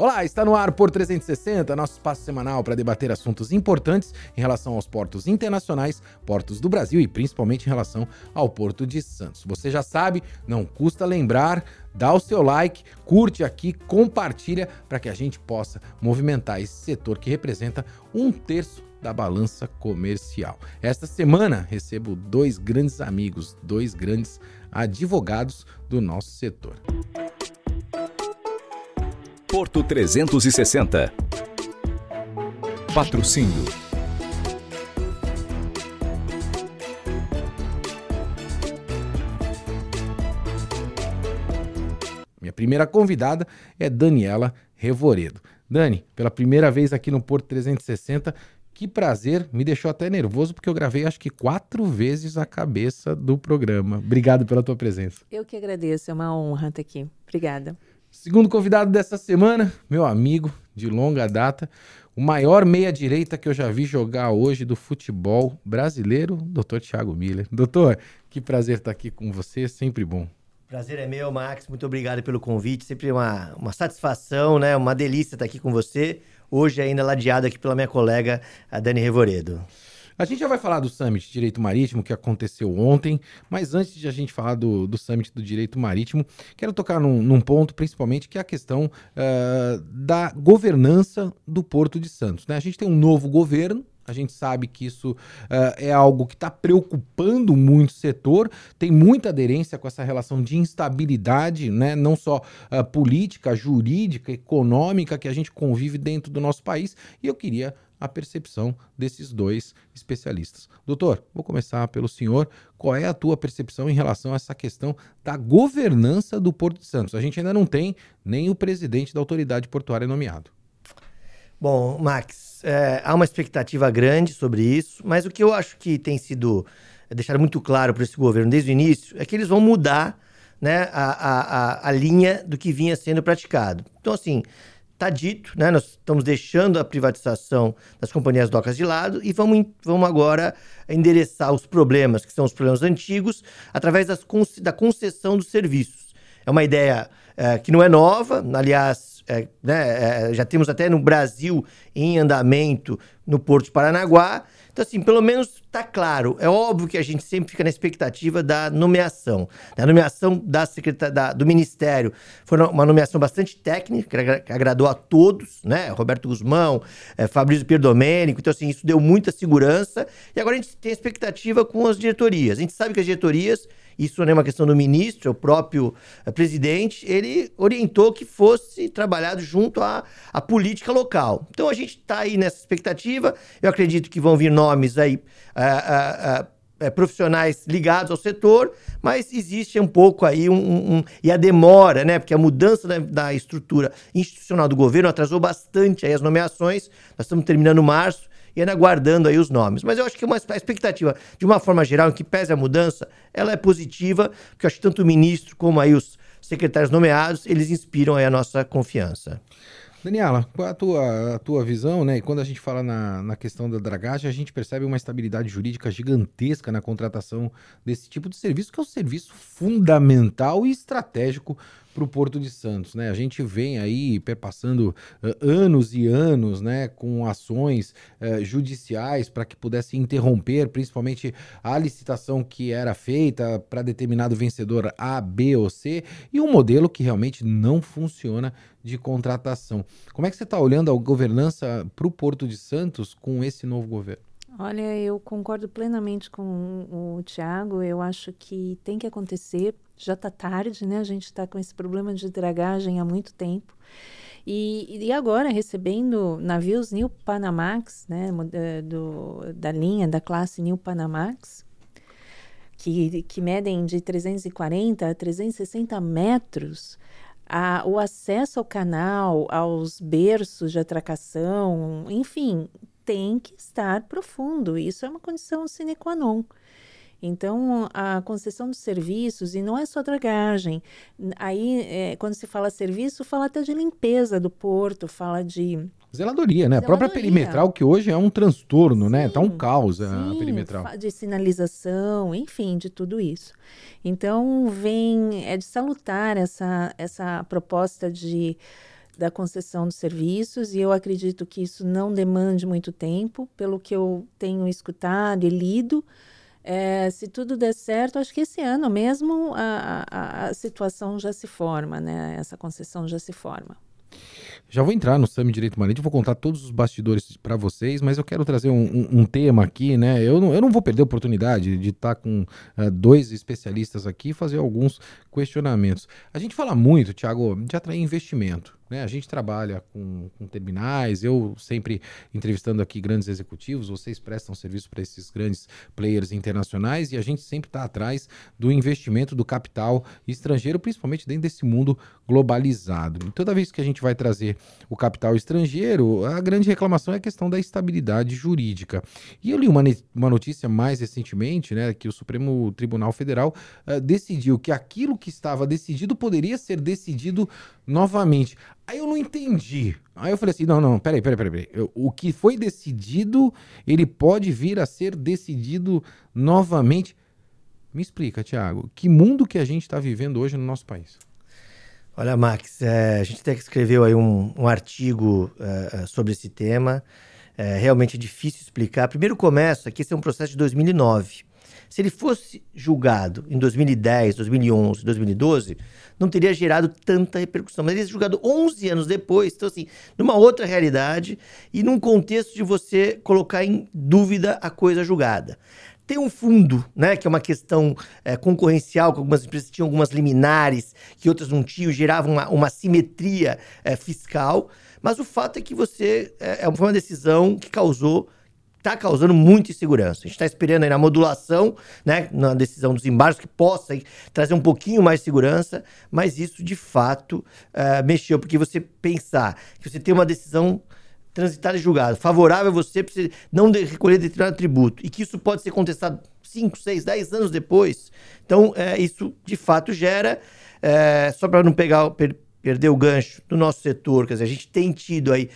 Olá, está no ar por 360, nosso espaço semanal para debater assuntos importantes em relação aos portos internacionais, portos do Brasil e principalmente em relação ao Porto de Santos. Você já sabe, não custa lembrar, dá o seu like, curte aqui, compartilha para que a gente possa movimentar esse setor que representa um terço da balança comercial. Esta semana recebo dois grandes amigos, dois grandes advogados do nosso setor. Porto 360. Patrocínio. Minha primeira convidada é Daniela Revoredo. Dani, pela primeira vez aqui no Porto 360, que prazer, me deixou até nervoso porque eu gravei acho que quatro vezes a cabeça do programa. Obrigado pela tua presença. Eu que agradeço, é uma honra estar aqui. Obrigada. Segundo convidado dessa semana, meu amigo de longa data, o maior meia-direita que eu já vi jogar hoje do futebol brasileiro, doutor Thiago Miller. Doutor, que prazer estar aqui com você, sempre bom. Prazer é meu, Max. Muito obrigado pelo convite. Sempre uma, uma satisfação, né? Uma delícia estar aqui com você. Hoje ainda ladeado aqui pela minha colega, a Dani Revoredo. A gente já vai falar do Summit Direito Marítimo que aconteceu ontem, mas antes de a gente falar do, do Summit do Direito Marítimo, quero tocar num, num ponto principalmente que é a questão uh, da governança do Porto de Santos. Né? A gente tem um novo governo, a gente sabe que isso uh, é algo que está preocupando muito o setor, tem muita aderência com essa relação de instabilidade, né? não só uh, política, jurídica, econômica que a gente convive dentro do nosso país. E eu queria a percepção desses dois especialistas. Doutor, vou começar pelo senhor. Qual é a tua percepção em relação a essa questão da governança do Porto de Santos? A gente ainda não tem nem o presidente da autoridade portuária nomeado. Bom, Max, é, há uma expectativa grande sobre isso, mas o que eu acho que tem sido deixado muito claro para esse governo desde o início é que eles vão mudar né, a, a, a linha do que vinha sendo praticado. Então, assim, está dito, né? Nós estamos deixando a privatização das companhias docas de lado e vamos, vamos agora endereçar os problemas, que são os problemas antigos, através das, da concessão dos serviços. É uma ideia é, que não é nova, aliás, é, né, é, já temos até no Brasil em andamento no Porto de Paranaguá, então, assim, pelo menos está claro. É óbvio que a gente sempre fica na expectativa da nomeação. Da nomeação da da, do Ministério. Foi uma nomeação bastante técnica, que agradou a todos, né? Roberto Guzmão, é, Fabrício Pierdomênico. Então, assim, isso deu muita segurança. E agora a gente tem expectativa com as diretorias. A gente sabe que as diretorias isso não é uma questão do ministro, é o próprio eh, presidente, ele orientou que fosse trabalhado junto à, à política local. Então a gente está aí nessa expectativa. Eu acredito que vão vir nomes aí. Uh, é, profissionais ligados ao setor, mas existe um pouco aí um, um, e a demora, né? Porque a mudança da, da, estrutura institucional do governo atrasou bastante aí as nomeações. Nós estamos terminando março e ainda aguardando aí os nomes. Mas eu acho que uma a expectativa, de uma forma geral, em que pese a mudança, ela é positiva, porque eu acho que tanto o ministro como aí os secretários nomeados, eles inspiram aí a nossa confiança. Daniela, qual a tua, a tua visão, né? E quando a gente fala na, na questão da dragagem, a gente percebe uma estabilidade jurídica gigantesca na contratação desse tipo de serviço, que é um serviço fundamental e estratégico para o Porto de Santos, né? A gente vem aí perpassando uh, anos e anos, né, com ações uh, judiciais para que pudesse interromper, principalmente a licitação que era feita para determinado vencedor A, B ou C, e um modelo que realmente não funciona de contratação. Como é que você está olhando a governança para o Porto de Santos com esse novo governo? Olha, eu concordo plenamente com o Tiago. Eu acho que tem que acontecer. Já está tarde, né? A gente está com esse problema de dragagem há muito tempo. E, e agora, recebendo navios New Panamax, né? Eh, do, da linha, da classe New Panamax, que, que medem de 340 a 360 metros, a, o acesso ao canal, aos berços de atracação, enfim, tem que estar profundo. Isso é uma condição sine qua non. Então, a concessão dos serviços, e não é só dragagem, aí, é, quando se fala serviço, fala até de limpeza do porto, fala de. Zeladoria, né? Zeladoria. A própria perimetral, que hoje é um transtorno, sim, né? Tá um caos sim, a perimetral. De sinalização, enfim, de tudo isso. Então, vem, é de salutar essa, essa proposta de da concessão dos serviços e eu acredito que isso não demande muito tempo, pelo que eu tenho escutado e lido. É, se tudo der certo, acho que esse ano mesmo a, a, a situação já se forma, né? Essa concessão já se forma. Já vou entrar no Sami Direito Marítimo, vou contar todos os bastidores para vocês, mas eu quero trazer um, um, um, tema aqui, né? Eu não, eu não vou perder a oportunidade de estar tá com uh, dois especialistas aqui e fazer alguns questionamentos. A gente fala muito, Tiago, de atrair investimento. Né? A gente trabalha com, com, terminais, eu sempre entrevistando aqui grandes executivos, vocês prestam serviço para esses grandes players internacionais e a gente sempre está atrás do investimento do capital estrangeiro, principalmente dentro desse mundo globalizado. Toda vez que a gente vai trazer o capital estrangeiro, a grande reclamação é a questão da estabilidade jurídica. E eu li uma, uma notícia mais recentemente, né, que o Supremo Tribunal Federal uh, decidiu que aquilo que estava decidido poderia ser decidido novamente. Aí eu não entendi. Aí eu falei assim: não, não, peraí, peraí, peraí. peraí. O que foi decidido, ele pode vir a ser decidido novamente. Me explica, Tiago, que mundo que a gente está vivendo hoje no nosso país? Olha, Max, é, a gente até escreveu aí um, um artigo é, sobre esse tema. É realmente difícil explicar. Primeiro começa que esse é um processo de 2009. Se ele fosse julgado em 2010, 2011, 2012, não teria gerado tanta repercussão. Mas ele é julgado 11 anos depois, então assim, numa outra realidade e num contexto de você colocar em dúvida a coisa julgada. Tem um fundo, né, que é uma questão é, concorrencial, que algumas empresas tinham algumas liminares que outras não tinham, gerava uma, uma simetria é, fiscal. Mas o fato é que você é, é foi uma decisão que causou está causando muita insegurança. A gente está esperando aí na modulação, né, na decisão dos embargos, que possa aí, trazer um pouquinho mais de segurança, mas isso de fato uh, mexeu, porque você pensar que você tem uma decisão transitada e julgada favorável a você para você não recolher determinado tributo e que isso pode ser contestado 5, 6, 10 anos depois. Então, é, isso de fato gera, é, só para não pegar, per, perder o gancho do nosso setor, quer dizer, a gente tem tido aí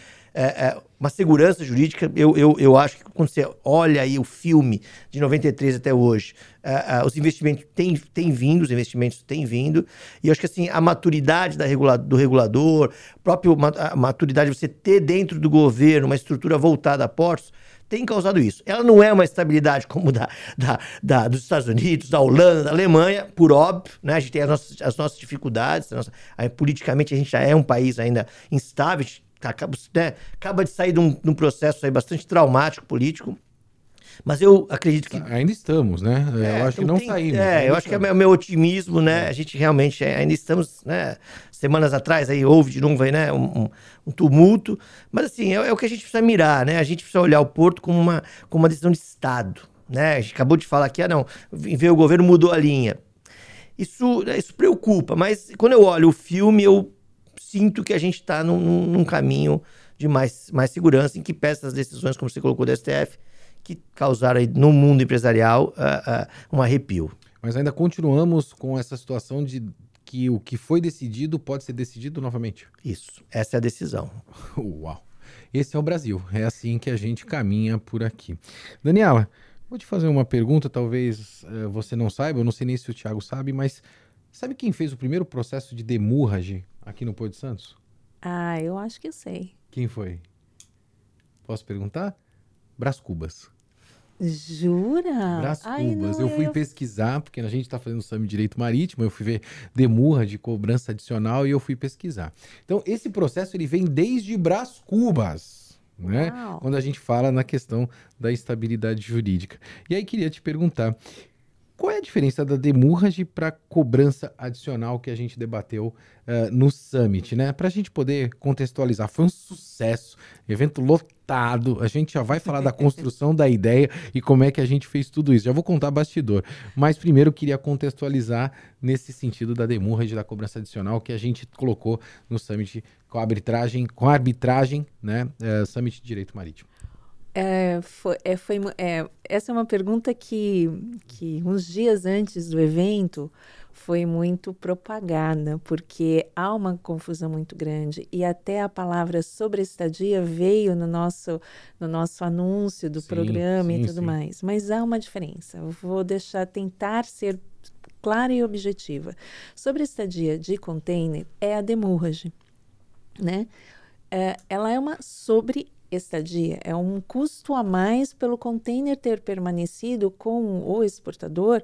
uma segurança jurídica. Eu, eu, eu acho que quando você olha aí o filme de 93 até hoje, é, é, os investimentos têm, têm vindo, os investimentos têm vindo, e eu acho que assim, a maturidade da regula, do regulador, próprio, a maturidade de você ter dentro do governo uma estrutura voltada a portos, tem causado isso. Ela não é uma estabilidade como da, da, da, dos Estados Unidos, da Holanda, da Alemanha, por óbvio, né? A gente tem as nossas, as nossas dificuldades, a nossa, a, politicamente a gente já é um país ainda instável, Tá, acaba, né, acaba de sair de um, de um processo aí bastante traumático político. Mas eu acredito que. Ainda estamos, né? É, eu acho que não tem, saímos. É, eu acho que é o meu otimismo, né? É. A gente realmente é, ainda estamos, né? Semanas atrás aí houve de novo aí, né? Um, um tumulto. Mas assim, é, é, o que a gente precisa mirar, né? A gente precisa olhar o Porto como uma, como uma decisão de Estado. Né? A gente acabou de falar aqui, ah, não, veio o governo, mudou a linha. Isso, isso preocupa, mas quando eu olho o filme, eu sinto que a gente está num, num, caminho de mais, mais segurança, em que peças decisões, como você colocou do STF, que causaram aí, no mundo empresarial uh, uh, um arrepio. Mas ainda continuamos com essa situação de que o que foi decidido pode ser decidido novamente. Isso, essa é a decisão. Uau! Esse é o Brasil, é assim que a gente caminha por aqui. Daniela, vou te fazer uma pergunta, talvez uh, você não saiba, eu não sei nem se o Thiago sabe, mas sabe quem fez o primeiro processo de demurrage aqui no Porto Santos? Ah, eu acho que sei. Quem foi? Posso perguntar? Brás Cubas. Jura? Brás Cubas. eu fui eu... pesquisar, porque a gente está fazendo o SAMI Direito Marítimo, eu fui ver demurra de cobrança adicional e eu fui pesquisar. Então, esse processo ele vem desde Brás Cubas. Né? Quando a gente fala na questão da estabilidade jurídica. E aí queria te perguntar, qual é a diferença da demurrage para cobrança adicional que a gente debateu uh, no Summit, né? Para a gente poder contextualizar, foi um sucesso, evento lotado. A gente já vai falar da construção da ideia e como é que a gente fez tudo isso. Já vou contar bastidor, mas primeiro queria contextualizar nesse sentido da demurrage da cobrança adicional que a gente colocou no Summit com a arbitragem, com a arbitragem, né? Uh, Summit de Direito Marítimo. É, foi, é, foi, é, essa é uma pergunta que, que uns dias antes do evento foi muito propagada, porque há uma confusão muito grande e até a palavra sobre estadia veio no nosso, no nosso anúncio do sim, programa sim, e tudo sim. mais. Mas há uma diferença. Eu vou deixar tentar ser clara e objetiva. Sobre estadia de container é a demurrage. né? É, ela é uma sobre-estadia, é um custo a mais pelo container ter permanecido com o exportador,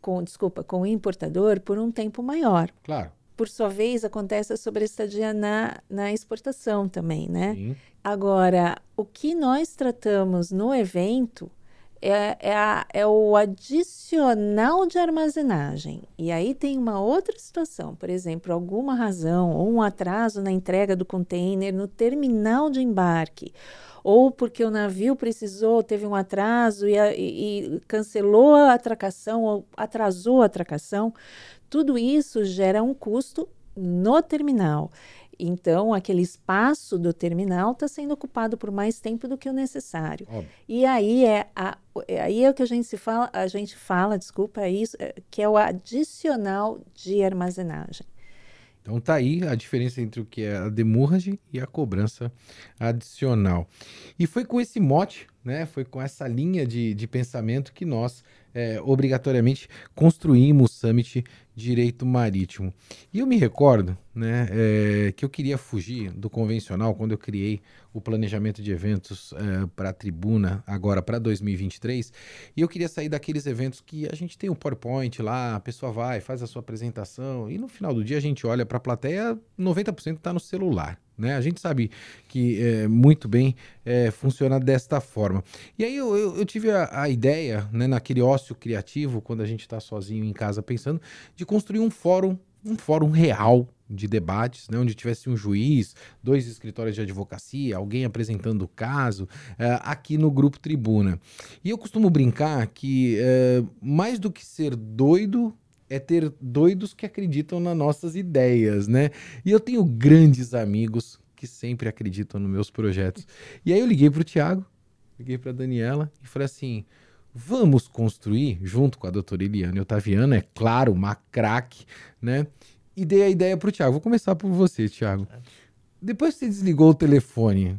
com, desculpa, com o importador por um tempo maior. Claro. Por sua vez, acontece a sobre-estadia na, na exportação também, né? Sim. Agora, o que nós tratamos no evento é, é, a, é, o adicional de armazenagem. E aí tem uma outra situação, por exemplo, alguma razão ou um atraso na entrega do container no terminal de embarque, ou porque o navio precisou, teve um atraso e, e, e cancelou a atracação ou atrasou a atracação, tudo isso gera um custo no terminal. Então, aquele espaço do terminal está sendo ocupado por mais tempo do que o necessário. Óbvio. E aí é, a, é, aí é o que a gente se fala, a gente fala, desculpa, é isso, é, que é o adicional de armazenagem. Então tá aí a diferença entre o que é a demurrage e a cobrança adicional. E foi com esse mote, né? Foi com essa linha de, de pensamento que nós é, obrigatoriamente construímos o Summit Direito Marítimo. E eu me recordo né, é, que eu queria fugir do convencional quando eu criei o planejamento de eventos é, para a tribuna agora para 2023. E eu queria sair daqueles eventos que a gente tem o PowerPoint lá, a pessoa vai, faz a sua apresentação e no final do dia a gente olha para a plateia, 90% está no celular. Né? A gente sabe que é, muito bem é, funciona desta forma. E aí eu, eu, eu tive a, a, ideia, né, naquele ócio criativo, quando a gente está sozinho em casa pensando, de construir um fórum, um fórum real de debates, né, onde tivesse um juiz, dois escritórios de advocacia, alguém apresentando o caso, é, aqui no Grupo Tribuna. E eu costumo brincar que, é, mais do que ser doido, é ter doidos que acreditam nas nossas ideias, né? E eu tenho grandes amigos que sempre acreditam nos meus projetos. E aí eu liguei para o Tiago, liguei para a Daniela e falei assim: vamos construir, junto com a doutora Eliane Otaviano, é claro, uma craque, né? E dei a ideia para o Tiago. Vou começar por você, Tiago. Depois que você desligou o telefone,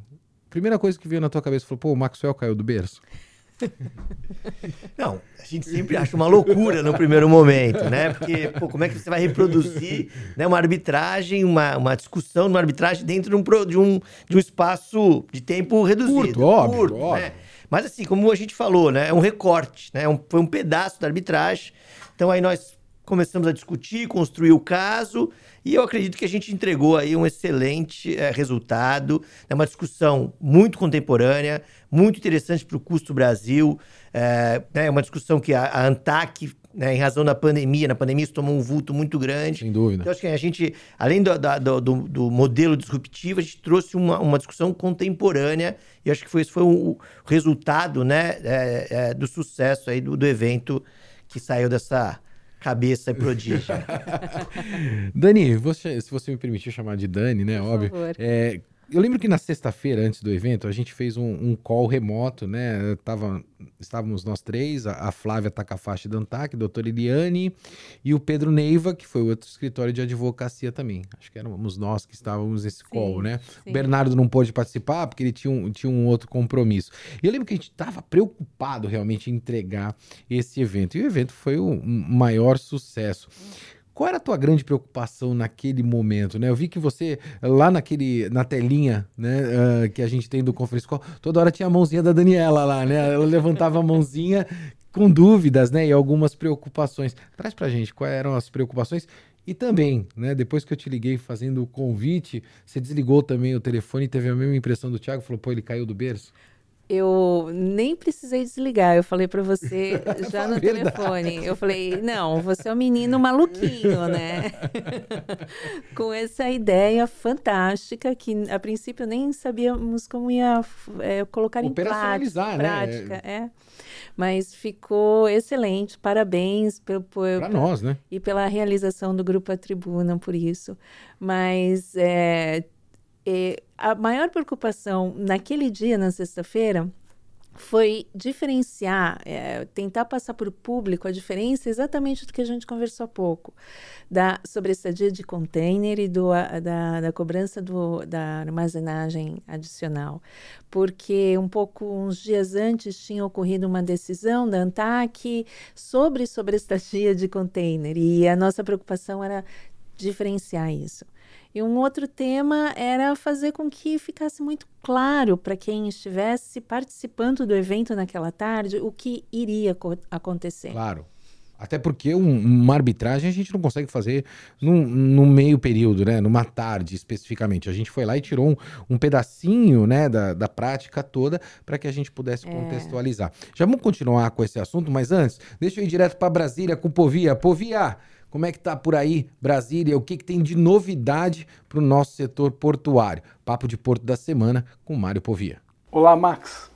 primeira coisa que veio na tua cabeça foi: pô, o Maxwell caiu do berço. Não, a gente sempre acha uma loucura no primeiro momento, né? Porque, pô, como é que você vai reproduzir né, uma arbitragem, uma, uma discussão numa arbitragem dentro de um, de, um, de um espaço de tempo reduzido? Curto, óbvio, curto, óbvio. Né? Mas assim, como a gente falou, né? É um recorte, né? É um, foi um pedaço da arbitragem. Então aí nós começamos a discutir, construir o caso, e eu acredito que a gente entregou aí um excelente é, resultado, é uma discussão muito contemporânea, muito interessante para o custo Brasil, é, é, uma discussão que a, a ANTAC né, em razão da pandemia. Na pandemia isso tomou um vulto muito grande. Sem dúvida. Então, acho que a gente, além do, do, do, do modelo disruptivo, a gente trouxe uma, uma discussão contemporânea e acho que foi, esse foi o resultado né, é, é, do sucesso aí do, do evento que saiu dessa cabeça prodígio. Dani, você, se você me permitir chamar de Dani, né? Por óbvio. Favor. É, eu lembro que na sexta-feira, antes do evento, a gente fez um, um call remoto, né? Tava, estávamos nós três, a, a Flávia Takafashi Dantac, a doutora Eliane e o Pedro Neiva, que foi outro escritório de advocacia também. Acho que éramos nós que estávamos nesse sim, call, né? Sim. O Bernardo não pôde participar porque ele tinha um, tinha um outro compromisso. E eu lembro que a gente estava preocupado realmente em entregar esse evento. E o evento foi o maior sucesso. Qual era a tua grande preocupação naquele momento, né? Eu vi que você, lá naquele, na telinha, né, uh, que a gente tem do Conference Call, toda hora tinha a mãozinha da Daniela lá, né? Ela levantava a mãozinha com dúvidas, né, e algumas preocupações. Traz pra gente quais eram as preocupações e também, né, depois que eu te liguei fazendo o convite, você desligou também o telefone e teve a mesma impressão do Thiago, falou, pô, ele caiu do berço? Eu nem precisei desligar. Eu falei para você já no telefone. Eu falei, não, você é um menino maluquinho, né? Com essa ideia fantástica que a princípio nem sabíamos como ia é, colocar em prática. Né? prática é. Mas ficou excelente. Parabéns pelo para nós, né? E pela realização do grupo A Tribuna por isso. Mas é, é, a maior preocupação naquele dia, na sexta-feira, foi diferenciar, é, tentar passar para o público a diferença exatamente do que a gente conversou há pouco, da estadia de container e do, a, da, da cobrança do, da armazenagem adicional. Porque um pouco, uns dias antes, tinha ocorrido uma decisão da ANTAC sobre estadia de container, e a nossa preocupação era diferenciar isso. E um outro tema era fazer com que ficasse muito claro para quem estivesse participando do evento naquela tarde o que iria acontecer. Claro. Até porque um, uma arbitragem a gente não consegue fazer num, num, meio período, né? Numa tarde especificamente. A gente foi lá e tirou um, um pedacinho né, da, da prática toda para que a gente pudesse é. contextualizar. Já vamos continuar com esse assunto, mas antes, deixa eu ir direto para Brasília com o Povia. Povia, como é que tá por aí, Brasília? O que, que tem de novidade para o nosso setor portuário? Papo de Porto da Semana com Mário Povia. Olá, Max.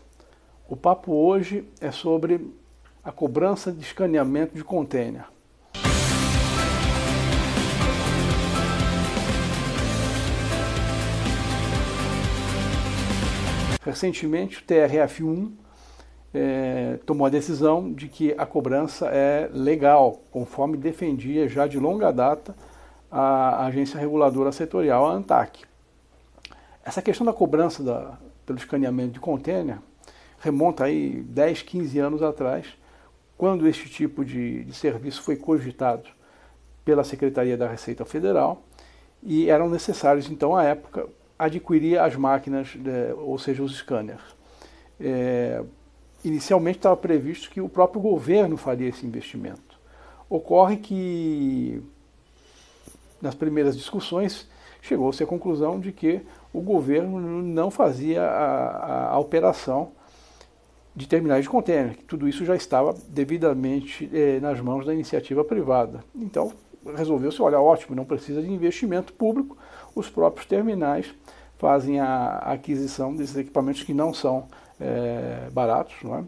O papo hoje é sobre a cobrança de escaneamento de container. Recentemente, o TRF1 é, tomou a decisão de que a cobrança é legal, conforme defendia já de longa data a agência reguladora setorial, a ANTAC. Essa questão da cobrança da, pelo escaneamento de container remonta aí 10, 15 anos atrás, quando este tipo de, de serviço foi cogitado pela Secretaria da Receita Federal e eram necessários, então, à época, adquirir as máquinas, de, ou seja, os scanners. É, inicialmente estava previsto que o próprio governo faria esse investimento. Ocorre que, nas primeiras discussões, chegou-se à conclusão de que o governo não fazia a, a, a operação de terminais de contêiner, que tudo isso já estava devidamente eh, nas mãos da iniciativa privada. Então, resolveu-se, olha, ótimo, não precisa de investimento público, os próprios terminais fazem a aquisição desses equipamentos que não são eh, baratos, não é?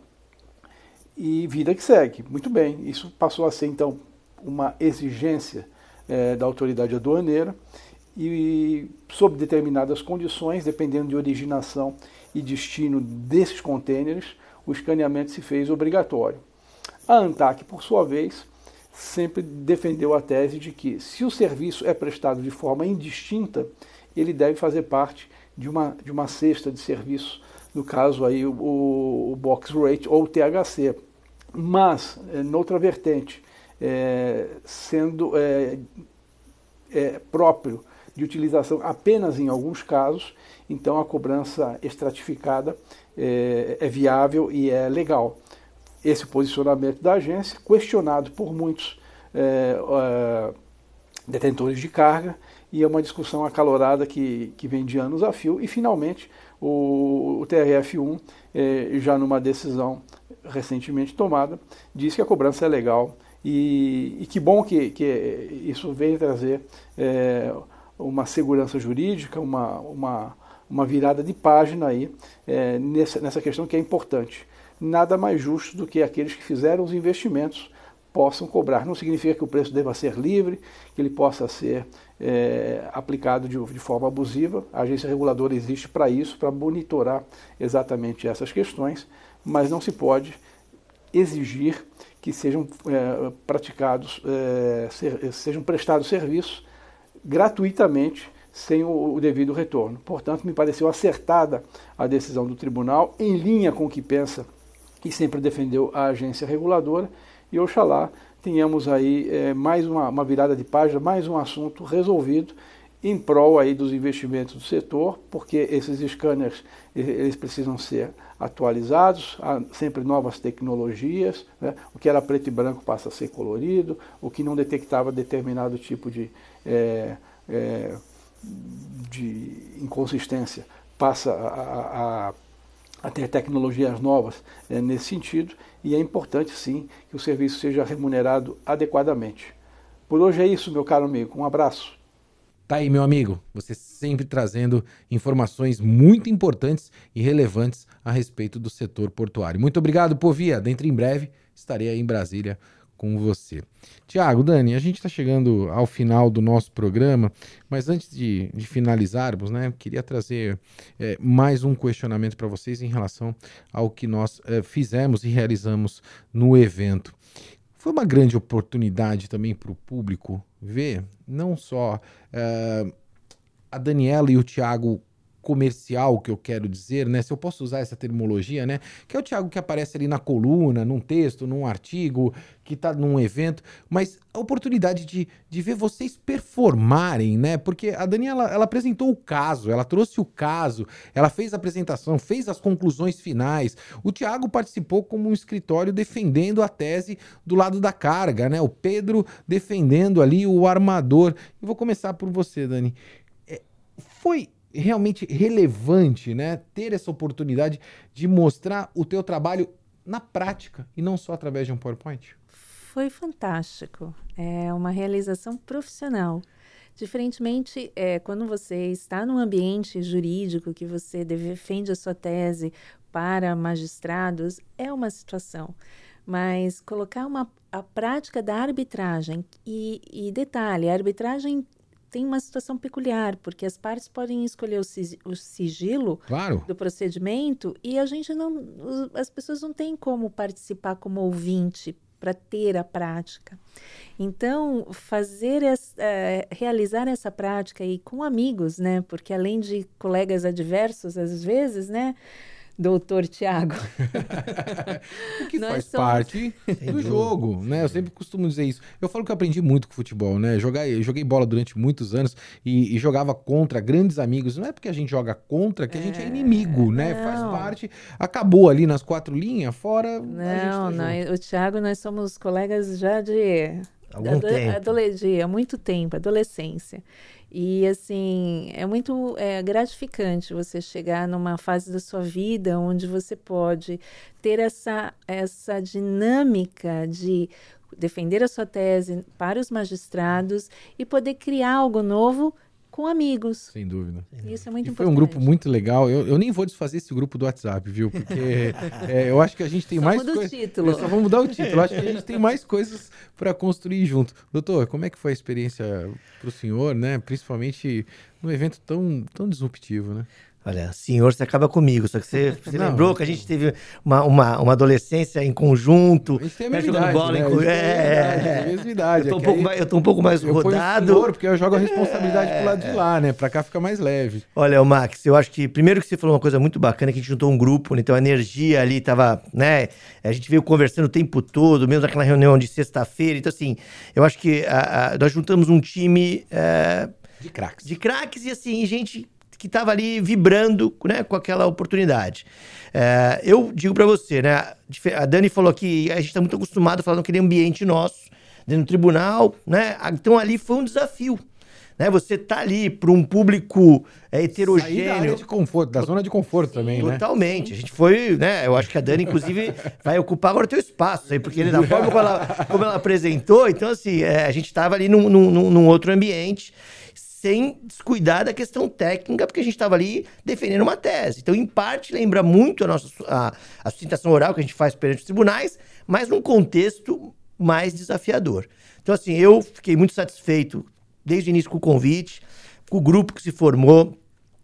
E vida que segue. Muito bem, isso passou a ser, então, uma exigência eh, da autoridade aduaneira e, sob determinadas condições, dependendo de originação e destino desses contêineres, o escaneamento se fez obrigatório. A ANTAC, por sua vez, sempre defendeu a tese de que, se o serviço é prestado de forma indistinta, ele deve fazer parte de uma, de uma cesta de serviços, no caso aí o, o Box Rate ou o THC. Mas, é, noutra vertente, é, sendo é, é, próprio de utilização apenas em alguns casos, então a cobrança estratificada é, é viável e é legal. Esse posicionamento da agência, questionado por muitos é, é, detentores de carga, e é uma discussão acalorada que, que vem de anos a fio, e finalmente o, o TRF1, é, já numa decisão recentemente tomada, diz que a cobrança é legal, e, e que bom que, que isso vem trazer é, uma segurança jurídica, uma, uma, uma virada de página aí é, nessa, nessa questão que é importante. Nada mais justo do que aqueles que fizeram os investimentos possam cobrar. Não significa que o preço deva ser livre, que ele possa ser é, aplicado de, de, forma abusiva. A agência reguladora existe para isso, para monitorar exatamente essas questões, mas não se pode exigir que sejam é, praticados, é, ser, sejam prestados serviços gratuitamente sem o, o, devido retorno. Portanto, me pareceu acertada a decisão do tribunal, em linha com o que pensa e sempre defendeu a agência reguladora, e oxalá tenhamos aí é, mais uma, uma, virada de página, mais um assunto resolvido em prol aí dos investimentos do setor, porque esses scanners eles precisam ser atualizados, há sempre novas tecnologias, né? o que era preto e branco passa a ser colorido, o que não detectava determinado tipo de é, é, de inconsistência passa a, a, a ter tecnologias novas é, nesse sentido e é importante sim que o serviço seja remunerado adequadamente. Por hoje é isso, meu caro amigo. Um abraço. Tá aí, meu amigo. Você sempre trazendo informações muito importantes e relevantes a respeito do setor portuário. Muito obrigado, Povia. Dentro em breve estarei aí em Brasília com você. Tiago, Dani, a gente está chegando ao final do nosso programa, mas antes de, de finalizarmos, né, queria trazer é, mais um questionamento para vocês em relação ao que nós é, fizemos e realizamos no evento. Foi uma grande oportunidade também para o público ver não só é, a Daniela e o Tiago comercial que eu quero dizer, né? Se eu posso usar essa terminologia, né? Que é o Thiago que aparece ali na coluna, num texto, num artigo, que está num evento, mas a oportunidade de, de ver vocês performarem, né? Porque a Daniela, ela apresentou o caso, ela trouxe o caso, ela fez a apresentação, fez as conclusões finais. O Thiago participou como um escritório defendendo a tese do lado da carga, né? O Pedro defendendo ali o armador. Eu vou começar por você, Dani. É, foi realmente relevante, né? Ter essa oportunidade de mostrar o teu trabalho na prática e não só através de um PowerPoint? Foi fantástico. É uma realização profissional. Diferentemente, é, quando você está num ambiente jurídico que você defende a sua tese para magistrados, é uma situação. Mas colocar uma, a prática da arbitragem, e, e detalhe, a arbitragem tem uma situação peculiar, porque as partes podem escolher o, sigilo claro. do procedimento e a gente não. As pessoas não têm como participar como ouvinte para ter a prática. Então, fazer essa, é, realizar essa prática aí com amigos, né? Porque além de colegas adversos, às vezes, né? Doutor Tiago. o que Nós faz somos... parte do jogo, né? Eu sempre costumo dizer isso. Eu falo que eu aprendi muito com futebol, né? Joguei, joguei bola durante muitos anos e, e, jogava contra grandes amigos. Não é porque a gente joga contra que a gente é, é inimigo, né? Não. Faz parte. Acabou ali nas quatro linhas, fora. Não, tá não. O Tiago, nós somos colegas já de. Algum tempo. há muito tempo, adolescência. E assim, é muito é, gratificante você chegar numa fase da sua vida onde você pode ter essa, essa dinâmica de defender a sua tese para os magistrados e poder criar algo novo com amigos. Sem dúvida. Isso é muito e importante. Foi um grupo muito legal. Eu, eu nem vou desfazer esse grupo do WhatsApp, viu? Porque é, eu acho que a gente tem só mais coisas. título. Só vamos mudar o título. Eu acho que a gente tem mais coisas para construir junto. Doutor, como é que foi a experiência para o senhor, né? Principalmente num evento tão, tão disruptivo, né? Olha, senhor, você acaba comigo. Só que você, você lembrou que a gente teve uma, uma, uma adolescência em conjunto. A gente tem a mesma idade, bola né? em... É, é, a mesma idade. Eu tô, um pouco, mais, eu tô um pouco mais eu rodado. Senhor, porque eu jogo a responsabilidade é... pro lado de lá, né? Pra cá fica mais leve. Olha, o Max, eu acho que primeiro que você falou uma coisa muito bacana, que a gente juntou um grupo, né? então a energia ali tava, né? A gente veio conversando o tempo todo, mesmo naquela reunião de sexta-feira. Então, assim, eu acho que a, a, nós juntamos um time. É... De craques. De craques e assim, gente que estava ali vibrando né, com aquela oportunidade. É, eu digo para você, né? A Dani falou que a gente está muito acostumado a falar naquele ambiente nosso, dentro do tribunal, né? Então ali foi um desafio. Né, você tá ali para um público é, heterogêneo. Sair da área de conforto, da zona de conforto também, Totalmente. né? Totalmente. A gente foi, né? Eu acho que a Dani, inclusive, vai ocupar agora o teu espaço aí, porque da forma como ela, como ela apresentou, então, assim, é, a gente estava ali num, num, num outro ambiente sem descuidar da questão técnica, porque a gente estava ali defendendo uma tese. Então, em parte, lembra muito a nossa a, a sustentação oral que a gente faz perante os tribunais, mas num contexto mais desafiador. Então, assim, eu fiquei muito satisfeito desde o início com o convite, com o grupo que se formou,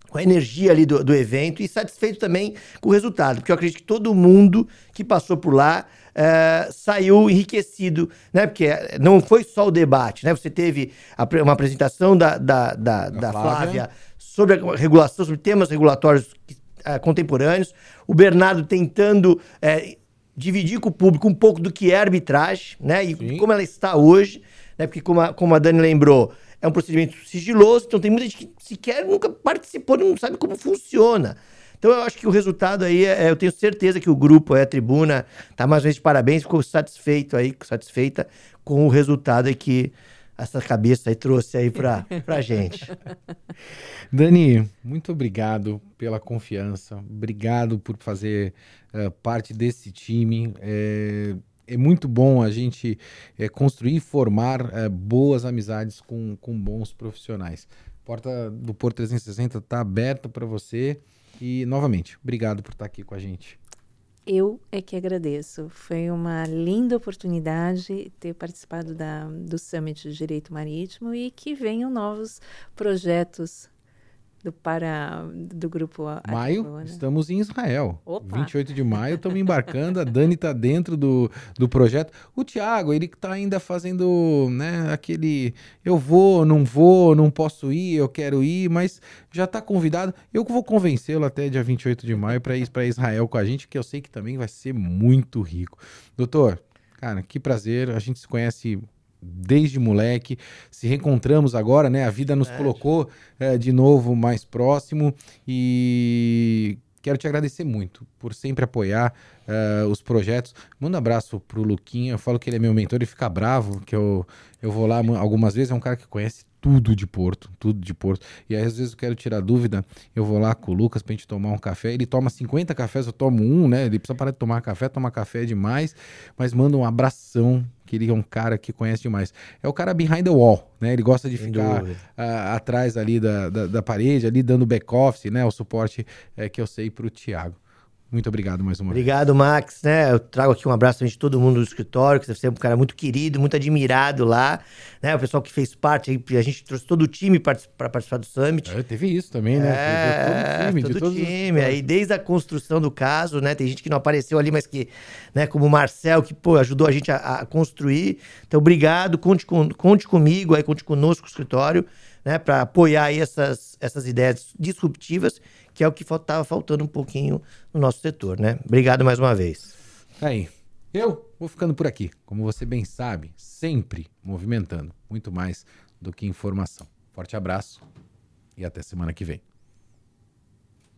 com a energia ali do, do evento e satisfeito também com o resultado, porque eu acredito que todo mundo que passou por lá uh, saiu enriquecido, né? Porque não foi só o debate, né? Você teve a, uma apresentação da, da, da, da Flávia. Flávia. sobre a regulação, sobre temas regulatórios uh, contemporâneos, o Bernardo tentando uh, dividir com o público um pouco do que é arbitragem, né? E Sim. como ela está hoje, né? Porque como a, como a Dani lembrou, é um procedimento sigiloso, então tem muita gente que sequer nunca participou, não sabe como funciona. Então eu acho que o resultado aí, é, eu tenho certeza que o grupo, é, a tribuna, tá mais uma vez de parabéns, ficou satisfeito aí, satisfeita com o resultado que essa cabeça aí trouxe aí pra, pra gente. Dani, muito obrigado pela confiança, obrigado por fazer uh, parte desse time. É, é, muito bom a gente é, construir e formar é, boas amizades com, com bons profissionais. porta do Porto 360 está aberta para você. E, novamente, obrigado por estar aqui com a gente. Eu é que agradeço. Foi uma linda oportunidade ter participado da, do Summit de Direito Marítimo e que venham novos projetos do para do grupo Maio, né? estamos em Israel. Opa! 28 de maio, estamos embarcando. A Dani está dentro do, do projeto. O Thiago, ele está ainda fazendo né, aquele eu vou, não vou, não posso ir, eu quero ir, mas já está convidado. Eu vou convencê-lo até dia 28 de maio para ir para Israel com a gente, que eu sei que também vai ser muito rico. Doutor, cara, que prazer. A gente se conhece desde moleque, se reencontramos agora, né? A vida nos colocou eh, de novo mais próximo. E quero te agradecer muito por sempre apoiar eh, os projetos. Manda um abraço pro Luquinha, eu falo que ele é meu mentor e fica bravo, que eu, eu vou lá algumas vezes, é um cara que conhece tudo de Porto, tudo de Porto. E aí, às vezes eu quero tirar dúvida, eu vou lá com o Lucas pra gente tomar um café. Ele toma 50 cafés, eu tomo um, né? Ele precisa parar de tomar café, tomar café é demais, mas manda um abração, que ele é um cara que conhece demais. É o cara behind the wall, né? Ele gosta de Sem ficar ah, atrás ali da, da, da parede, ali dando back-office, né? O suporte é, que eu sei pro Thiago. Muito obrigado mais uma vez. Obrigado, Max. Né? Eu trago aqui um abraço de todo mundo do escritório, que você é um cara muito querido, muito admirado lá. Né? O pessoal que fez parte, a gente trouxe todo o time para participar do Summit. É, teve isso também, né? É, Foi de todo de time. Aí desde a construção do caso, né? Tem gente que não apareceu ali, mas que, né, como o Marcel, que pô, ajudou a gente a, a construir. Então, obrigado, conte, com, conte comigo, aí, conte conosco o escritório, né, para apoiar essas, essas ideias disruptivas, que é o que estava faltando um pouquinho no nosso setor, né? Obrigado mais uma vez. Aí, eu vou ficando por aqui. Como você bem sabe, sempre movimentando muito mais do que informação. Forte abraço e até semana que vem.